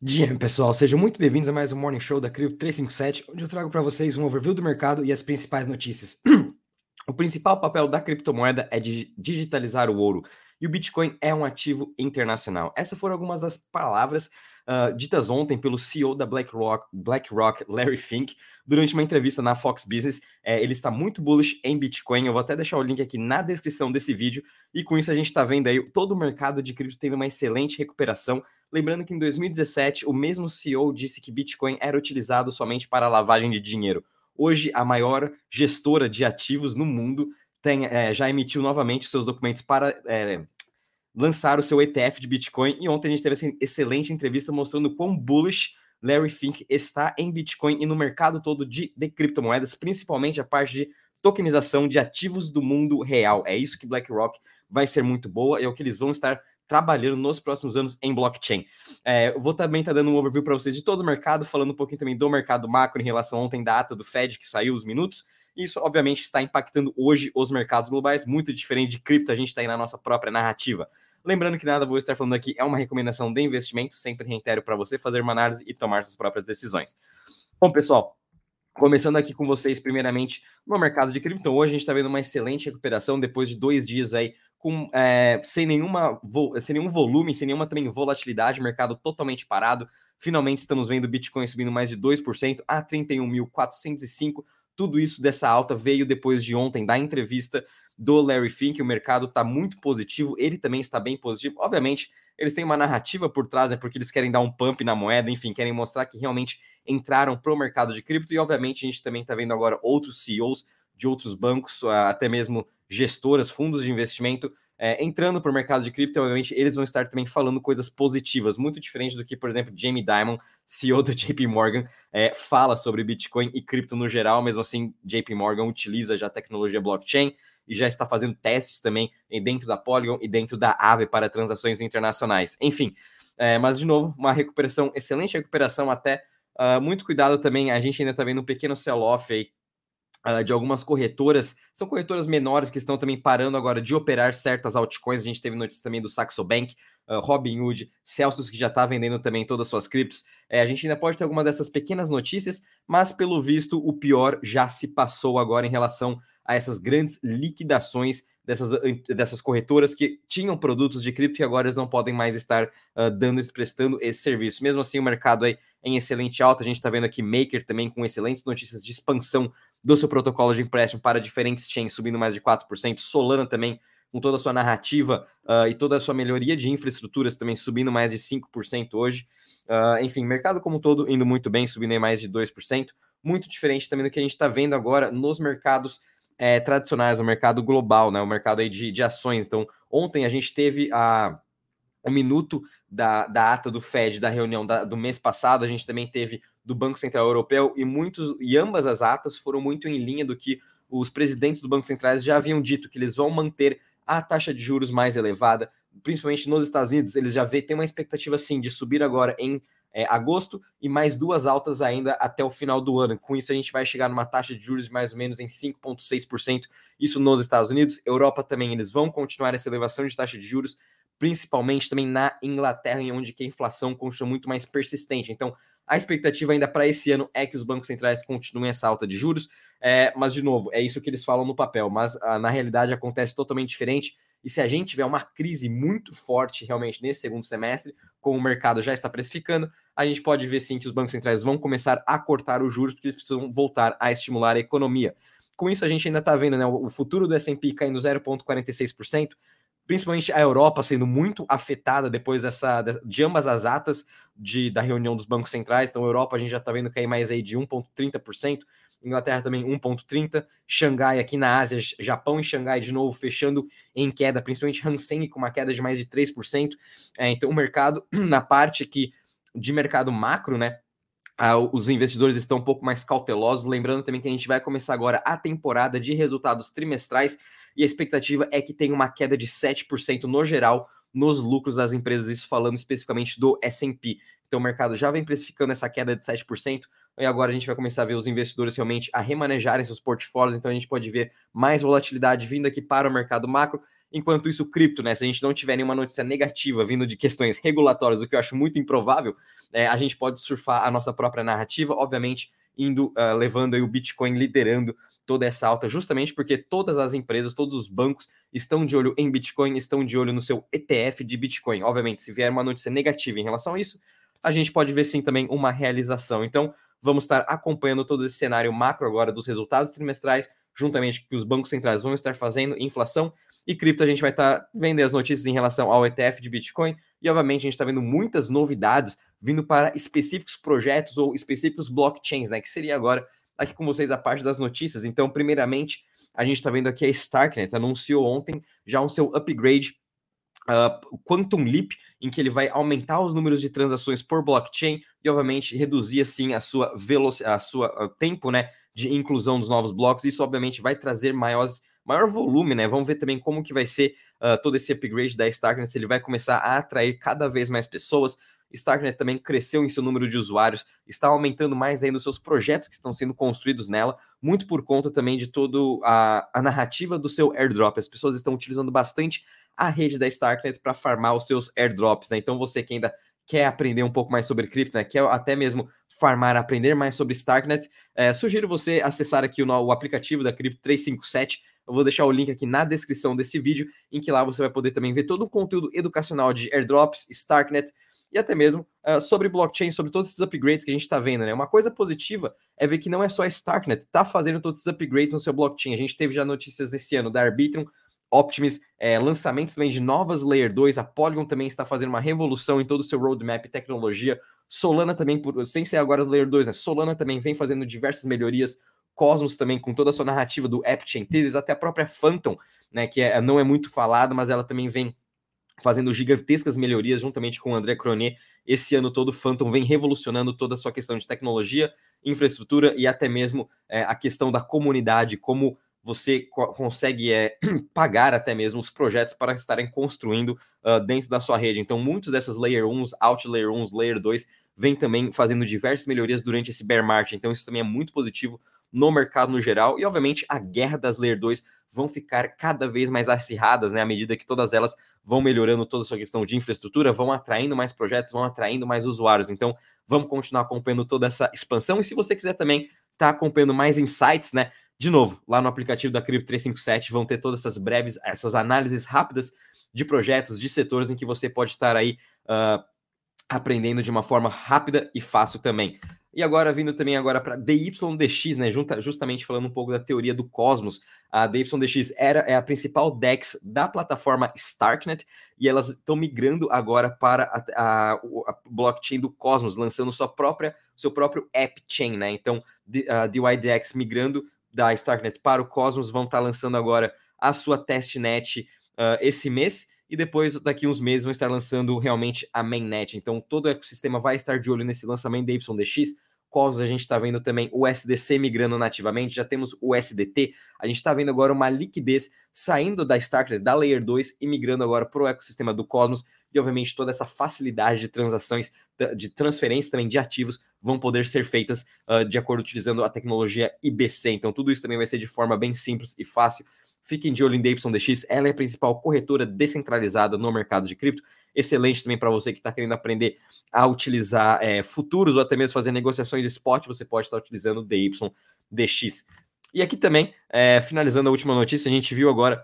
Dia, pessoal, sejam muito bem-vindos a mais um Morning Show da Cripto 357, onde eu trago para vocês um overview do mercado e as principais notícias. o principal papel da criptomoeda é de digitalizar o ouro, e o Bitcoin é um ativo internacional. Essas foram algumas das palavras uh, ditas ontem pelo CEO da BlackRock, BlackRock, Larry Fink, durante uma entrevista na Fox Business. É, ele está muito bullish em Bitcoin. Eu vou até deixar o link aqui na descrição desse vídeo. E com isso a gente está vendo aí todo o mercado de cripto tendo uma excelente recuperação. Lembrando que em 2017 o mesmo CEO disse que Bitcoin era utilizado somente para lavagem de dinheiro. Hoje, a maior gestora de ativos no mundo tem, é, já emitiu novamente seus documentos para é, lançar o seu ETF de Bitcoin. E ontem a gente teve essa excelente entrevista mostrando quão bullish Larry Fink está em Bitcoin e no mercado todo de, de criptomoedas, principalmente a parte de tokenização de ativos do mundo real. É isso que BlackRock vai ser muito boa, é o que eles vão estar trabalhando nos próximos anos em blockchain. É, vou também estar tá dando um overview para vocês de todo o mercado, falando um pouquinho também do mercado macro em relação ontem da ata do Fed que saiu os minutos. Isso, obviamente, está impactando hoje os mercados globais, muito diferente de cripto, a gente está aí na nossa própria narrativa. Lembrando que nada vou estar falando aqui é uma recomendação de investimento, sempre reitero para você fazer uma análise e tomar suas próprias decisões. Bom, pessoal, Começando aqui com vocês, primeiramente, no mercado de cripto. Hoje a gente está vendo uma excelente recuperação depois de dois dias aí com, é, sem, nenhuma, sem nenhum volume, sem nenhuma também volatilidade, mercado totalmente parado. Finalmente estamos vendo o Bitcoin subindo mais de 2% a 31.405. Tudo isso dessa alta veio depois de ontem da entrevista do Larry Fink. O mercado está muito positivo, ele também está bem positivo. Obviamente, eles têm uma narrativa por trás, é né, porque eles querem dar um pump na moeda, enfim, querem mostrar que realmente entraram para o mercado de cripto. E, obviamente, a gente também está vendo agora outros CEOs de outros bancos, até mesmo gestoras, fundos de investimento, é, entrando para o mercado de cripto, obviamente, eles vão estar também falando coisas positivas, muito diferente do que, por exemplo, Jamie Dimon, CEO da JP Morgan, é, fala sobre Bitcoin e cripto no geral. Mesmo assim, JP Morgan utiliza já a tecnologia blockchain e já está fazendo testes também dentro da Polygon e dentro da Aave para transações internacionais. Enfim, é, mas de novo, uma recuperação, excelente recuperação até. Uh, muito cuidado também, a gente ainda está vendo um pequeno sell-off aí de algumas corretoras, são corretoras menores que estão também parando agora de operar certas altcoins. A gente teve notícia também do Saxo Bank, uh, Robinhood, Celsius, que já está vendendo também todas as suas criptos. É, a gente ainda pode ter algumas dessas pequenas notícias, mas pelo visto o pior já se passou agora em relação a essas grandes liquidações dessas, dessas corretoras que tinham produtos de cripto e agora eles não podem mais estar uh, dando, prestando esse serviço. Mesmo assim, o mercado aí em excelente alta. A gente está vendo aqui Maker também com excelentes notícias de expansão do seu protocolo de empréstimo para diferentes chains, subindo mais de 4%. Solana também com toda a sua narrativa uh, e toda a sua melhoria de infraestruturas também subindo mais de 5% hoje. Uh, enfim, mercado como um todo indo muito bem, subindo mais de 2%. Muito diferente também do que a gente está vendo agora nos mercados é, tradicionais, no mercado global, né? O mercado aí de, de ações. Então, ontem a gente teve a o minuto da, da ata do Fed da reunião da, do mês passado, a gente também teve do Banco Central Europeu e muitos e ambas as atas foram muito em linha do que os presidentes do Banco Centrais já haviam dito que eles vão manter a taxa de juros mais elevada, principalmente nos Estados Unidos, eles já vê, tem uma expectativa sim de subir agora em é, agosto e mais duas altas ainda até o final do ano. Com isso, a gente vai chegar numa taxa de juros mais ou menos em 5,6%. Isso nos Estados Unidos. Europa também, eles vão continuar essa elevação de taxa de juros principalmente também na Inglaterra, em onde a inflação continua muito mais persistente. Então, a expectativa ainda para esse ano é que os bancos centrais continuem essa alta de juros, é, mas, de novo, é isso que eles falam no papel, mas ah, na realidade acontece totalmente diferente. E se a gente tiver uma crise muito forte realmente nesse segundo semestre, como o mercado já está precificando, a gente pode ver sim que os bancos centrais vão começar a cortar os juros, porque eles precisam voltar a estimular a economia. Com isso, a gente ainda está vendo né, o futuro do SP caindo 0,46%, principalmente a Europa sendo muito afetada depois dessa de ambas as atas de, da reunião dos bancos centrais. Então, a Europa a gente já está vendo cair mais aí de 1,30%, Inglaterra também 1,30%, Xangai aqui na Ásia, Japão e Xangai de novo fechando em queda, principalmente Hang com uma queda de mais de 3%. É, então, o mercado, na parte aqui de mercado macro, né? os investidores estão um pouco mais cautelosos, lembrando também que a gente vai começar agora a temporada de resultados trimestrais e a expectativa é que tenha uma queda de 7% no geral nos lucros das empresas, isso falando especificamente do S&P. Então o mercado já vem precificando essa queda de 7%, e agora a gente vai começar a ver os investidores realmente a remanejarem seus portfólios, então a gente pode ver mais volatilidade vindo aqui para o mercado macro, Enquanto isso, cripto, né? Se a gente não tiver nenhuma notícia negativa vindo de questões regulatórias, o que eu acho muito improvável, é, a gente pode surfar a nossa própria narrativa, obviamente, indo, uh, levando aí o Bitcoin liderando toda essa alta, justamente porque todas as empresas, todos os bancos estão de olho em Bitcoin, estão de olho no seu ETF de Bitcoin. Obviamente, se vier uma notícia negativa em relação a isso, a gente pode ver sim também uma realização. Então, vamos estar acompanhando todo esse cenário macro agora dos resultados trimestrais, juntamente com o que os bancos centrais vão estar fazendo, inflação e cripto. A gente vai estar vendo as notícias em relação ao ETF de Bitcoin e, obviamente, a gente está vendo muitas novidades vindo para específicos projetos ou específicos blockchains, né? Que seria agora aqui com vocês a parte das notícias. Então, primeiramente, a gente está vendo aqui a Starknet anunciou ontem já um seu upgrade uh, Quantum Leap, em que ele vai aumentar os números de transações por blockchain e, obviamente, reduzir assim a sua velocidade, a sua uh, tempo, né, de inclusão dos novos blocos. Isso, obviamente, vai trazer maiores maior volume, né? Vamos ver também como que vai ser uh, todo esse upgrade da Starknet, se ele vai começar a atrair cada vez mais pessoas. Starknet também cresceu em seu número de usuários, está aumentando mais ainda os seus projetos que estão sendo construídos nela, muito por conta também de toda a, a narrativa do seu airdrop. As pessoas estão utilizando bastante a rede da Starknet para farmar os seus airdrops, né? Então você que ainda quer aprender um pouco mais sobre cripto, né? Quer até mesmo farmar, aprender mais sobre Starknet, é, sugiro você acessar aqui o, o aplicativo da Cripto 357. Eu vou deixar o link aqui na descrição desse vídeo, em que lá você vai poder também ver todo o conteúdo educacional de airdrops, Starknet, e até mesmo uh, sobre blockchain, sobre todos esses upgrades que a gente está vendo, né? Uma coisa positiva é ver que não é só a Starknet está fazendo todos esses upgrades no seu blockchain. A gente teve já notícias nesse ano da Arbitrum, Optimus, é, lançamento também de novas Layer 2, a Polygon também está fazendo uma revolução em todo o seu roadmap e tecnologia. Solana também, por, sem ser agora as Layer 2, né? Solana também vem fazendo diversas melhorias. Cosmos também, com toda a sua narrativa do AppChain Thesis, até a própria Phantom, né? Que é, não é muito falada, mas ela também vem fazendo gigantescas melhorias juntamente com o André Cronier. Esse ano todo, o Phantom vem revolucionando toda a sua questão de tecnologia, infraestrutura e até mesmo é, a questão da comunidade, como você co consegue é, pagar até mesmo os projetos para estarem construindo uh, dentro da sua rede. Então, muitos dessas Layer 1s, Out Layer 1s, Layer 2, vem também fazendo diversas melhorias durante esse bear market. Então, isso também é muito positivo no mercado no geral. E, obviamente, a guerra das Layer 2 vão ficar cada vez mais acirradas, né? À medida que todas elas vão melhorando toda a sua questão de infraestrutura, vão atraindo mais projetos, vão atraindo mais usuários. Então, vamos continuar acompanhando toda essa expansão. E se você quiser também estar tá acompanhando mais insights, né? De novo, lá no aplicativo da Cripto 357 vão ter todas essas breves, essas análises rápidas de projetos, de setores em que você pode estar aí uh, aprendendo de uma forma rápida e fácil também. E agora vindo também agora para DYDX, né, junta, justamente falando um pouco da teoria do cosmos. A DYDX era é a principal DEX da plataforma Starknet e elas estão migrando agora para a, a, a, blockchain do Cosmos, lançando sua própria seu próprio app chain, né? Então, a DYDX migrando da Starknet para o Cosmos vão estar lançando agora a sua testnet uh, esse mês e depois, daqui uns meses, vão estar lançando realmente a mainnet. Então, todo o ecossistema vai estar de olho nesse lançamento da YDX. Cosmos, a gente está vendo também o SDC migrando nativamente, já temos o SDT, a gente está vendo agora uma liquidez saindo da Starknet, da Layer 2 e migrando agora para o ecossistema do Cosmos, e obviamente toda essa facilidade de transações, de transferência também de ativos vão poder ser feitas uh, de acordo utilizando a tecnologia IBC. Então tudo isso também vai ser de forma bem simples e fácil. Fiquem de olho em DYDX, ela é a principal corretora descentralizada no mercado de cripto. Excelente também para você que está querendo aprender a utilizar é, futuros ou até mesmo fazer negociações spot, você pode estar utilizando o DYDX. E aqui também, é, finalizando a última notícia, a gente viu agora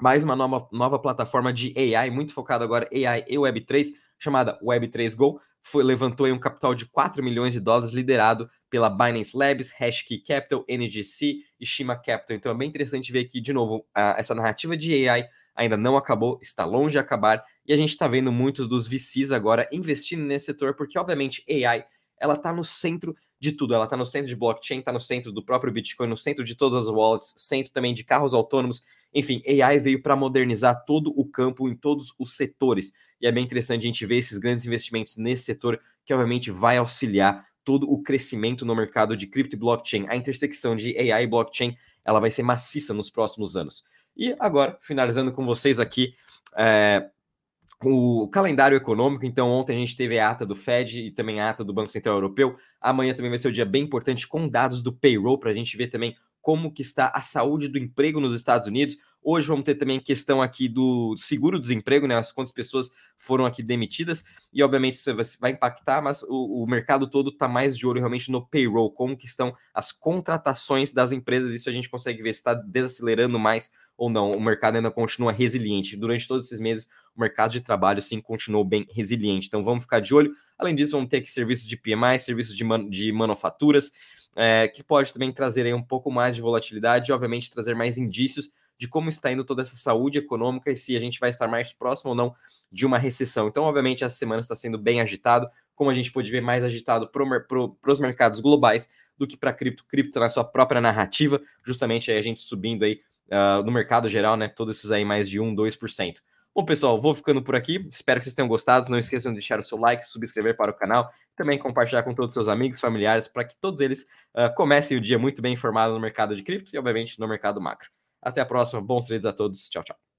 mais uma nova, nova plataforma de AI, muito focada agora AI e Web3, chamada Web3 Go, foi, levantou um capital de 4 milhões de dólares, liderado pela Binance Labs, Hashkey Capital, NGC e Shima Capital. Então é bem interessante ver aqui, de novo, a, essa narrativa de AI ainda não acabou, está longe de acabar, e a gente está vendo muitos dos VCs agora investindo nesse setor, porque obviamente AI ela está no centro de tudo. Ela está no centro de blockchain, está no centro do próprio Bitcoin, no centro de todas as wallets, centro também de carros autônomos. Enfim, AI veio para modernizar todo o campo em todos os setores. E é bem interessante a gente ver esses grandes investimentos nesse setor, que obviamente vai auxiliar todo o crescimento no mercado de cripto e blockchain. A intersecção de AI e blockchain ela vai ser maciça nos próximos anos. E agora, finalizando com vocês aqui, é, o calendário econômico, então ontem a gente teve a ata do Fed e também a ata do Banco Central Europeu. Amanhã também vai ser um dia bem importante com dados do payroll para a gente ver também como que está a saúde do emprego nos Estados Unidos. Hoje vamos ter também questão aqui do seguro-desemprego, né? As quantas pessoas foram aqui demitidas, e obviamente isso vai impactar, mas o, o mercado todo está mais de olho realmente no payroll, como que estão as contratações das empresas. Isso a gente consegue ver se está desacelerando mais ou não. O mercado ainda continua resiliente. Durante todos esses meses, o mercado de trabalho sim continuou bem resiliente. Então vamos ficar de olho. Além disso, vamos ter aqui serviços de PMI, serviços de, man de manufaturas, é, que pode também trazer aí um pouco mais de volatilidade e, obviamente, trazer mais indícios de como está indo toda essa saúde econômica e se a gente vai estar mais próximo ou não de uma recessão. Então, obviamente, essa semana está sendo bem agitado, como a gente pode ver, mais agitado para pro, os mercados globais do que para cripto. Cripto na sua própria narrativa, justamente aí a gente subindo aí uh, no mercado geral, né? Todos esses aí mais de 1, 2%. Bom, pessoal, vou ficando por aqui. Espero que vocês tenham gostado. Não esqueçam de deixar o seu like, subscrever para o canal, também compartilhar com todos os seus amigos, familiares, para que todos eles uh, comecem o dia muito bem informado no mercado de cripto e, obviamente, no mercado macro. Até a próxima. Bons trades a todos. Tchau, tchau.